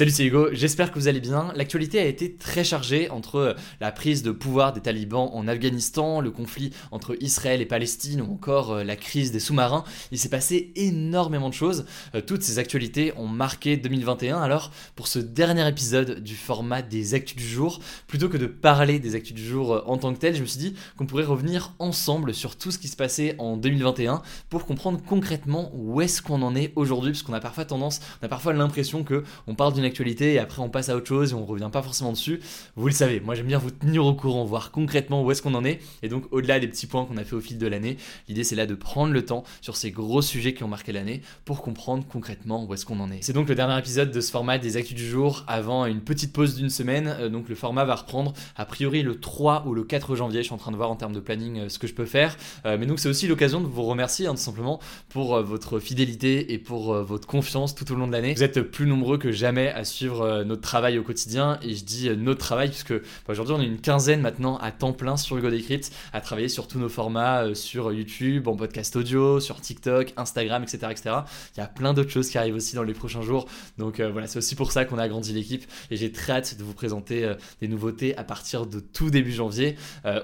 Salut, c'est Hugo, j'espère que vous allez bien. L'actualité a été très chargée entre euh, la prise de pouvoir des talibans en Afghanistan, le conflit entre Israël et Palestine ou encore euh, la crise des sous-marins. Il s'est passé énormément de choses. Euh, Toutes ces actualités ont marqué 2021. Alors, pour ce dernier épisode du format des actus du jour, plutôt que de parler des actus du jour en tant que tel, je me suis dit qu'on pourrait revenir ensemble sur tout ce qui se passait en 2021 pour comprendre concrètement où est-ce qu'on en est aujourd'hui, parce qu'on a parfois tendance, on a parfois l'impression que on parle d'une actualité et après on passe à autre chose et on revient pas forcément dessus. Vous le savez, moi j'aime bien vous tenir au courant, voir concrètement où est-ce qu'on en est. Et donc au-delà des petits points qu'on a fait au fil de l'année, l'idée c'est là de prendre le temps sur ces gros sujets qui ont marqué l'année pour comprendre concrètement où est-ce qu'on en est. C'est donc le dernier épisode de ce format des actus du jour avant une petite pause d'une semaine. Euh, donc le format va reprendre a priori le 3 ou le 4 janvier. Je suis en train de voir en termes de planning euh, ce que je peux faire. Euh, mais donc c'est aussi l'occasion de vous remercier hein, tout simplement pour votre fidélité et pour votre confiance tout au long de l'année. Vous êtes plus nombreux que jamais à suivre euh, notre travail au quotidien et je dis euh, notre travail puisque bah, aujourd'hui on est une quinzaine maintenant à temps plein sur Hugo Decrypt à travailler sur tous nos formats euh, sur YouTube, en podcast audio, sur TikTok, Instagram, etc. etc. Il y a plein d'autres choses qui arrivent aussi dans les prochains jours. Donc voilà, c'est aussi pour ça qu'on a agrandi l'équipe et j'ai très hâte de vous présenter des nouveautés à partir de tout début janvier.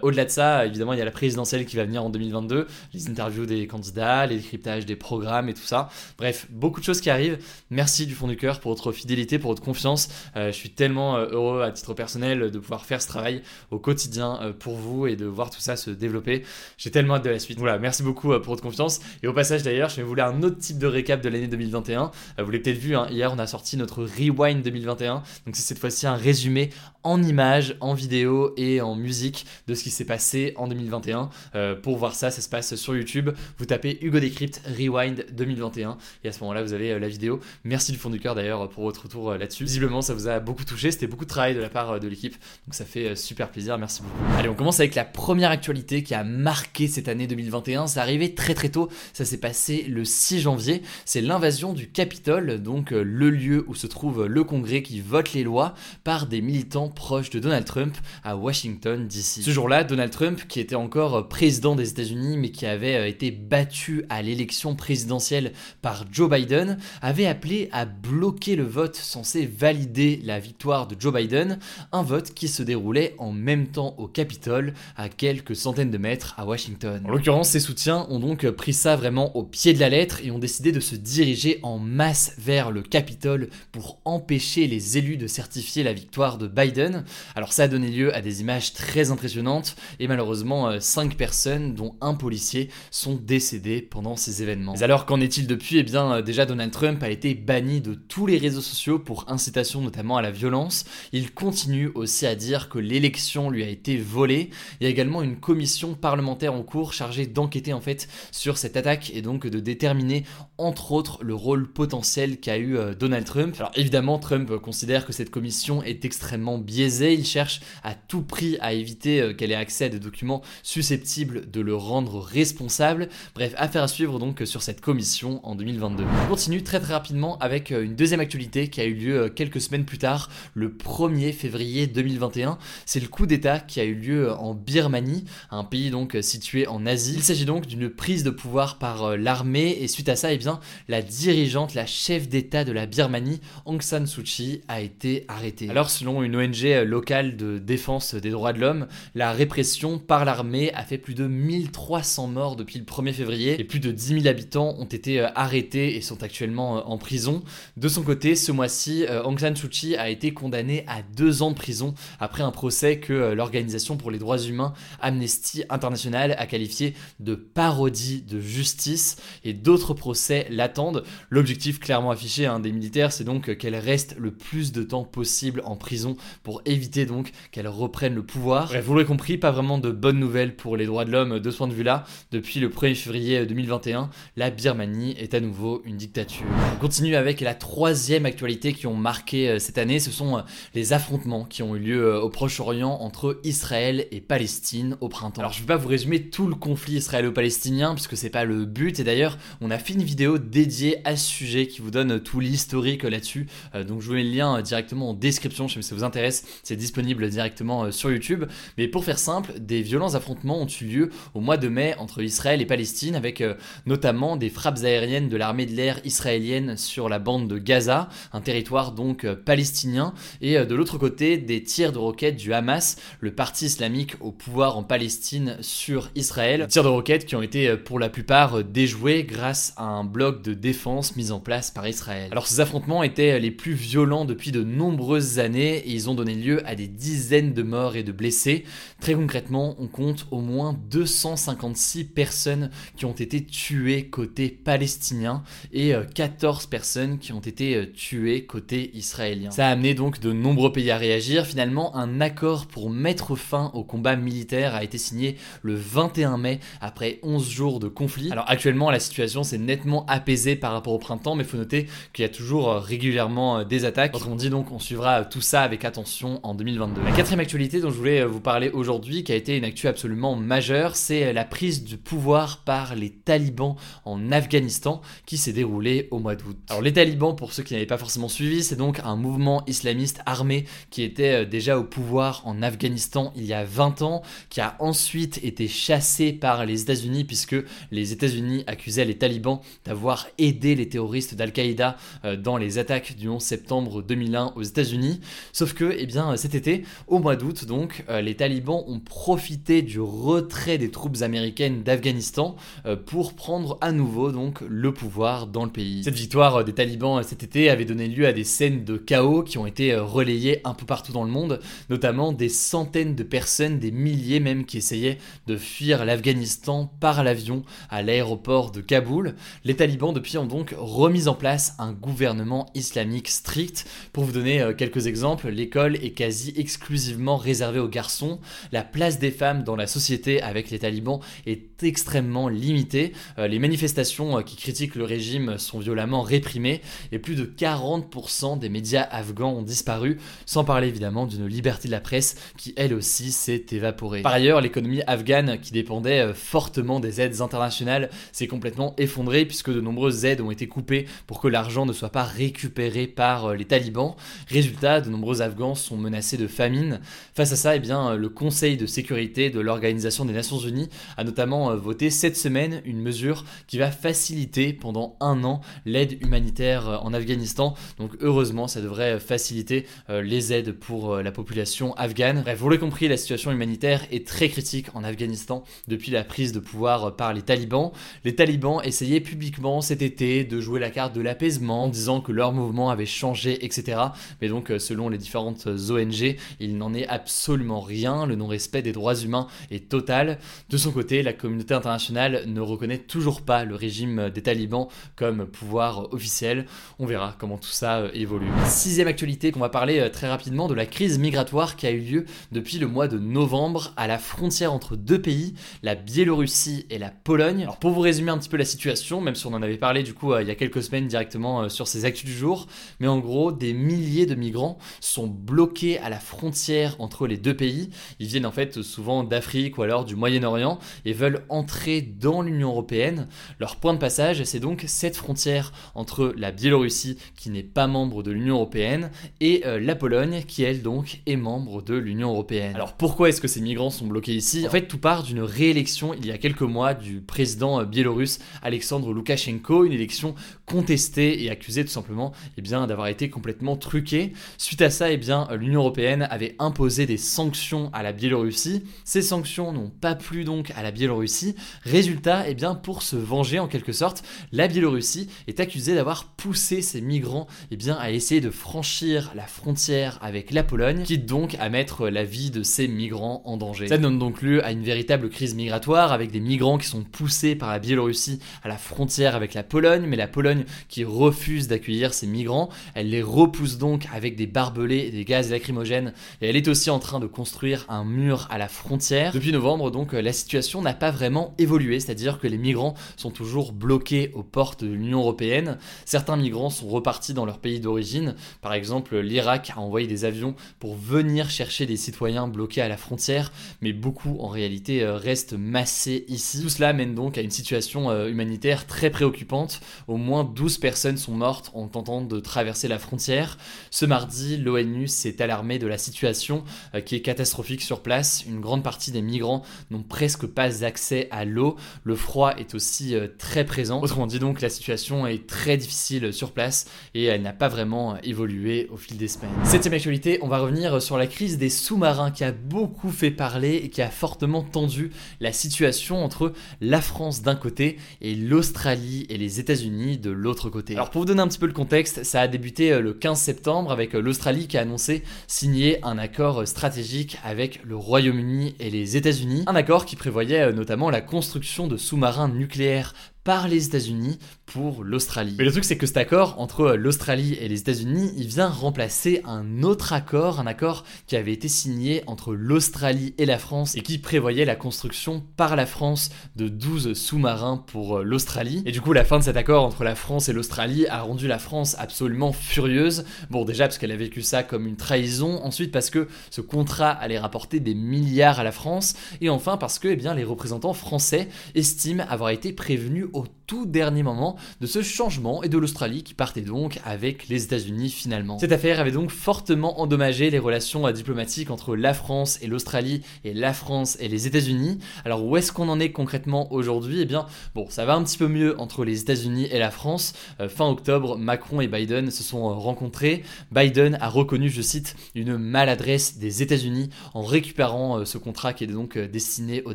Au-delà de ça, évidemment, il y a la présidentielle qui va venir en 2022, les interviews des candidats, les décryptages des programmes et tout ça. Bref, beaucoup de choses qui arrivent. Merci du fond du cœur pour votre fidélité, pour votre confiance. Euh, je suis tellement euh, heureux à titre personnel de pouvoir faire ce travail au quotidien euh, pour vous et de voir tout ça se développer. J'ai tellement hâte de la suite. Voilà, merci beaucoup pour votre confiance. Et au passage d'ailleurs, je vais vous faire un autre type de récap de l'année 2021. Euh, vous l'avez peut-être vu, hein, hier on a sorti notre Rewind 2021. Donc c'est cette fois-ci un résumé en images, en vidéo et en musique de ce qui s'est passé en 2021. Euh, pour voir ça, ça se passe sur YouTube. Vous tapez Hugo Decrypt Rewind 2021 et à ce moment-là, vous avez la vidéo. Merci du fond du cœur d'ailleurs pour votre retour euh, là-dessus. Visiblement, ça vous a beaucoup touché. C'était beaucoup de travail de la part euh, de l'équipe. Donc ça fait euh, super plaisir. Merci beaucoup. Allez, on commence avec la première actualité qui a marqué cette année 2021. C'est arrivé très très tôt. Ça s'est passé le 6 janvier. C'est l'invasion du Capitole, donc le lieu où se trouve le Congrès qui vote les lois par des militants proches de Donald Trump à Washington DC. Ce jour-là, Donald Trump, qui était encore président des États-Unis mais qui avait été battu à l'élection présidentielle par Joe Biden, avait appelé à bloquer le vote censé valider la victoire de Joe Biden, un vote qui se déroulait en même temps au Capitole, à quelques centaines de mètres à Washington. En l'occurrence, ses soutiens ont donc pris ça vraiment au pied de la lettre et ont décidé de se diriger en masse vers le Capitole pour empêcher les élus de certifier la victoire de Biden. Alors ça a donné lieu à des images très impressionnantes et malheureusement 5 personnes, dont un policier, sont décédées pendant ces événements. Mais alors qu'en est-il depuis? Eh bien euh, déjà Donald Trump a été banni de tous les réseaux sociaux pour incitation notamment à la violence. Il continue aussi à dire que l'élection lui a été volée. Il y a également une commission parlementaire en cours chargée d'enquêter en fait sur cette attaque et donc de déterminer entre autres le rôle potentiel qu'a eu euh, Donald Trump. Alors évidemment Trump considère que cette commission est extrêmement biaisée, il cherche à tout prix à éviter euh, qu'elle ait accès à des documents susceptibles de le rendre responsable. Bref, affaire à suivre donc sur cette commission en 2022. On continue très très rapidement avec euh, une deuxième actualité qui a eu lieu euh, quelques semaines plus tard, le 1er février 2021. C'est le coup d'État qui a eu lieu en Birmanie, un pays donc euh, situé en Asie. Il s'agit donc d'une prise de pouvoir par euh, l'armée et suite à ça, eh bien, la dirigeante, la chef d'État de la Birmanie, Aung San Suu Kyi, a été arrêtée. Alors selon une ONG euh, locale de défense des droits de l'homme, la répression par l'armée a fait plus de 1300 morts depuis le 1er février et plus de 10 000 habitants ont été euh, arrêtés et sont actuellement euh, en prison. De son côté, ce mois-ci, partie, Aung San Suu Kyi a été condamnée à deux ans de prison après un procès que l'Organisation pour les droits humains Amnesty International a qualifié de parodie de justice et d'autres procès l'attendent. L'objectif clairement affiché hein, des militaires, c'est donc qu'elle reste le plus de temps possible en prison pour éviter donc qu'elle reprenne le pouvoir. Vous l'aurez compris, pas vraiment de bonnes nouvelles pour les droits de l'homme de ce point de vue-là. Depuis le 1er février 2021, la Birmanie est à nouveau une dictature. On continue avec la troisième actualité qui ont marqué euh, cette année, ce sont euh, les affrontements qui ont eu lieu euh, au Proche-Orient entre Israël et Palestine au printemps. Alors je vais pas vous résumer tout le conflit israélo-palestinien puisque c'est pas le but et d'ailleurs on a fait une vidéo dédiée à ce sujet qui vous donne tout l'historique là-dessus. donc je vous mets le lien directement en description, je sais pas si ça vous intéresse, c'est disponible directement sur YouTube. Mais pour faire simple, des violents affrontements ont eu lieu au mois de mai entre Israël et Palestine avec notamment des frappes aériennes de l'armée de l'air israélienne sur la bande de Gaza, un territoire donc palestinien, et de l'autre côté des tirs de roquettes du Hamas, le parti islamique au pouvoir en Palestine sur Israël. Tirs de roquettes qui ont été euh, pour la plupart euh, déjoués grâce à un bloc de défense mis en place par Israël. Alors ces affrontements étaient les plus violents depuis de nombreuses années et ils ont donné lieu à des dizaines de morts et de blessés. Très concrètement, on compte au moins 256 personnes qui ont été tuées côté palestinien et 14 euh, personnes qui ont été tuées côté israélien. Ça a amené donc de nombreux pays à réagir. Finalement, un accord pour mettre fin au combat militaire a été signé le 21 mai après 11 jours de conflit. Alors actuellement, la situation s'est nettement apaisée par rapport au printemps, mais il faut noter qu'il y a toujours euh, régulièrement euh, des attaques. Autrement dit, donc, on suivra tout ça avec attention en 2022. La quatrième actualité dont je voulais euh, vous parler aujourd'hui, qui a été une actu absolument majeure, c'est la prise du pouvoir par les talibans en Afghanistan qui s'est déroulée au mois d'août. Alors les talibans, pour ceux qui n'avaient pas forcément suivi, c'est donc un mouvement islamiste armé qui était déjà au pouvoir en Afghanistan il y a 20 ans, qui a ensuite été chassé par les États-Unis puisque les États-Unis accusaient les talibans d'avoir aidé les terroristes d'Al-Qaïda euh, dans les attaques du 11 septembre 2001 aux États-Unis. Sauf que, eh bien, cet été, au mois d'août, donc, euh, les talibans ont profité du retrait des troupes américaines d'Afghanistan euh, pour prendre à nouveau donc le pouvoir dans le pays. Cette victoire des talibans cet été avait donné lieu à des scènes de chaos qui ont été relayées un peu partout dans le monde, notamment des centaines de personnes, des milliers même, qui essayaient de fuir l'Afghanistan par l'avion à l'aéroport de Kaboul. Les talibans depuis ont donc remis en place un gouvernement islamique strict. Pour vous donner euh, quelques exemples, l'école est quasi exclusivement réservée aux garçons. La place des femmes dans la société avec les talibans est extrêmement limitée. Euh, les manifestations euh, qui critiquent le régime sont violemment réprimées et plus de 40% des médias afghans ont disparu, sans parler évidemment d'une liberté de la presse qui elle aussi s'est évaporée. Par ailleurs, l'économie afghane qui dépendait euh, fortement des aides internationales s'est complètement effondrée puisque de nombreuses aides ont été coupées pour que l'argent ne soit pas récupéré par euh, les talibans. Résultat, de nombreux Afghans sont menacés de famine. Face à ça, eh bien, euh, le Conseil de sécurité de l'Organisation des Nations Unies a notamment voté cette semaine une mesure qui va faciliter pendant un an l'aide humanitaire en Afghanistan. Heureusement, ça devrait faciliter les aides pour la population afghane. Bref, vous l'avez compris, la situation humanitaire est très critique en Afghanistan depuis la prise de pouvoir par les talibans. Les talibans essayaient publiquement cet été de jouer la carte de l'apaisement en disant que leur mouvement avait changé, etc. Mais donc, euh, selon les différentes ONG, il n'en est absolument rien. Le non-respect des droits humains est total. De son côté, la communauté internationale ne reconnaît toujours pas le régime des talibans comme pouvoir officiel. On verra comment tout ça euh, évolue. Sixième actualité qu'on va parler euh, très rapidement de la crise migratoire qui a eu lieu depuis le mois de novembre à la frontière entre deux pays, la Biélorussie et la Pologne. Alors pour vous résumer un petit peu la situation, même si on en avait parlé du coup euh, il y a quelques semaines directement sur ces actus du jour, mais en gros des milliers de migrants sont bloqués à la frontière entre les deux pays. Ils viennent en fait souvent d'Afrique ou alors du Moyen-Orient et veulent entrer dans l'Union européenne. Leur point de passage, c'est donc cette frontière entre la Biélorussie qui n'est pas membre de l'Union européenne et euh, la Pologne qui elle donc est membre de l'Union européenne. Alors pourquoi est-ce que ces migrants sont bloqués ici? En fait, tout part d'une réélection il y a quelques mois du président euh, biélorusse Alexandre Loukachenko, une élection contesté et accusé tout simplement eh bien, d'avoir été complètement truqué. Suite à ça, eh bien, l'Union européenne avait imposé des sanctions à la Biélorussie. Ces sanctions n'ont pas plu donc à la Biélorussie. Résultat, eh bien, pour se venger en quelque sorte, la Biélorussie est accusée d'avoir poussé ces migrants eh bien, à essayer de franchir la frontière avec la Pologne, quitte donc à mettre la vie de ces migrants en danger. Ça donne donc lieu à une véritable crise migratoire avec des migrants qui sont poussés par la Biélorussie à la frontière avec la Pologne, mais la Pologne qui refuse d'accueillir ces migrants, elle les repousse donc avec des barbelés et des gaz lacrymogènes et elle est aussi en train de construire un mur à la frontière. Depuis novembre donc la situation n'a pas vraiment évolué, c'est-à-dire que les migrants sont toujours bloqués aux portes de l'Union européenne. Certains migrants sont repartis dans leur pays d'origine, par exemple l'Irak a envoyé des avions pour venir chercher des citoyens bloqués à la frontière, mais beaucoup en réalité euh, restent massés ici. Tout cela mène donc à une situation euh, humanitaire très préoccupante. Au moins 12 personnes sont mortes en tentant de traverser la frontière. Ce mardi, l'ONU s'est alarmée de la situation euh, qui est catastrophique sur place. Une grande partie des migrants n'ont presque pas accès à l'eau. Le froid est aussi très présent. Autrement dit donc, la situation est très difficile sur place et elle pas vraiment évolué au fil des semaines. Septième actualité, on va revenir sur la crise des sous-marins qui a beaucoup fait parler et qui a fortement tendu la situation entre la France d'un côté et l'Australie et les États-Unis de l'autre côté. Alors pour vous donner un petit peu le contexte, ça a débuté euh, le 15 septembre avec euh, l'Australie qui a annoncé signer un accord euh, stratégique avec le Royaume-Uni et les États-Unis, un accord qui prévoyait notamment la construction de sous-marins nucléaires par les États-Unis pour l'Australie. Mais le truc c'est que cet accord entre l'Australie et les États-Unis, il vient remplacer un autre accord, un accord qui avait été signé entre l'Australie et la France et qui prévoyait la construction par la France de 12 sous-marins pour l'Australie. Et du coup, la fin de cet accord entre la France et l'Australie a rendu la France absolument furieuse. Bon, déjà parce qu'elle a vécu ça comme une trahison, ensuite parce que ce contrat allait rapporter des milliards à la France, et enfin parce que eh bien, les représentants français estiment avoir été prévenus au tout dernier moment de ce changement et de l'Australie qui partait donc avec les États-Unis finalement. Cette affaire avait donc fortement endommagé les relations diplomatiques entre la France et l'Australie et la France et les États-Unis. Alors où est-ce qu'on en est concrètement aujourd'hui? Eh bien, bon, ça va un petit peu mieux entre les États-Unis et la France. Euh, fin octobre, Macron et Biden se sont euh, rencontrés. Biden a reconnu, je cite, une maladresse des États-Unis en récupérant euh, ce contrat qui est donc destiné au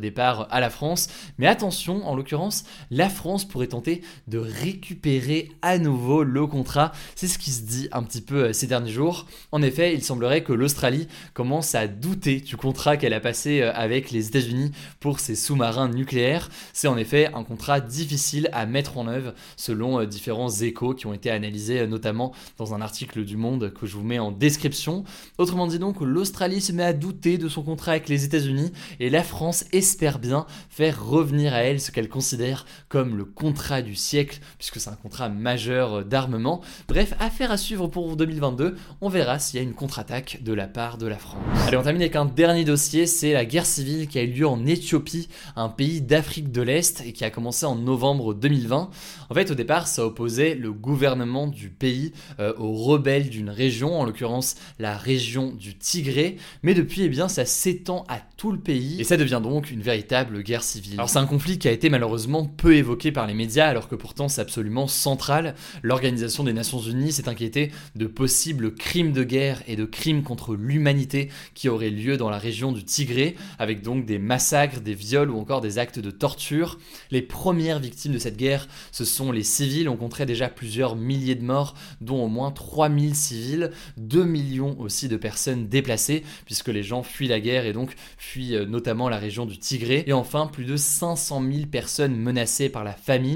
départ à la France. Mais attention, en l'occurrence, la France pourrait tenter de récupérer à nouveau le contrat. C'est ce qui se dit un petit peu euh, ces derniers jours. En effet, il semblerait que l'Australie commence à douter du contrat qu'elle a passé euh, avec les États-Unis pour ses sous-marins nucléaires. C'est en effet un contrat difficile à mettre en œuvre selon euh, différents échos qui ont été analysés notamment dans un article du Monde que je vous mets en description. Autrement dit donc, l'Australie se met à douter de son contrat avec les États-Unis et la France espère bien faire revenir à elle ce qu'elle considère comme le contrat du siècle, puisque c'est un contrat majeur euh, d'armement. Bref, affaire à suivre pour 2022. On verra s'il y a une contre-attaque de la part de la France. Allez, on termine avec un dernier dossier, c'est la guerre civile qui a eu lieu en Éthiopie, un pays d'Afrique de l'Est, et qui a commencé en novembre 2020. En fait, au départ, ça opposait le gouvernement du pays euh, aux rebelles d'une région, en l'occurrence la région du Tigré. Mais depuis, eh bien, ça s'étend à tout le pays, et ça devient donc une véritable guerre civile. Alors c'est un conflit qui a été malheureusement peu évoqué par les médias alors que pourtant c'est absolument central. L'Organisation des Nations Unies s'est inquiétée de possibles crimes de guerre et de crimes contre l'humanité qui auraient lieu dans la région du Tigré, avec donc des massacres, des viols ou encore des actes de torture. Les premières victimes de cette guerre, ce sont les civils. On compterait déjà plusieurs milliers de morts, dont au moins 3000 civils, 2 millions aussi de personnes déplacées, puisque les gens fuient la guerre et donc fuient euh, notamment la région du Tigré. Et enfin, plus de 500 000 personnes menacées par la famine.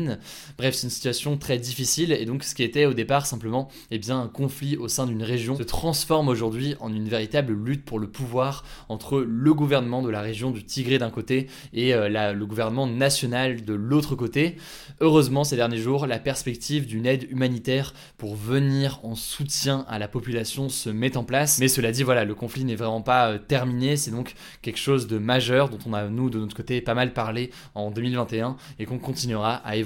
Bref, c'est une situation très difficile et donc ce qui était au départ simplement eh bien, un conflit au sein d'une région se transforme aujourd'hui en une véritable lutte pour le pouvoir entre le gouvernement de la région du Tigré d'un côté et euh, le gouvernement national de l'autre côté. Heureusement, ces derniers jours, la perspective d'une aide humanitaire pour venir en soutien à la population se met en place. Mais cela dit, voilà, le conflit n'est vraiment pas euh, terminé. C'est donc quelque chose de majeur dont on a, nous, de notre côté, pas mal parlé en 2021 et qu'on continuera à évoquer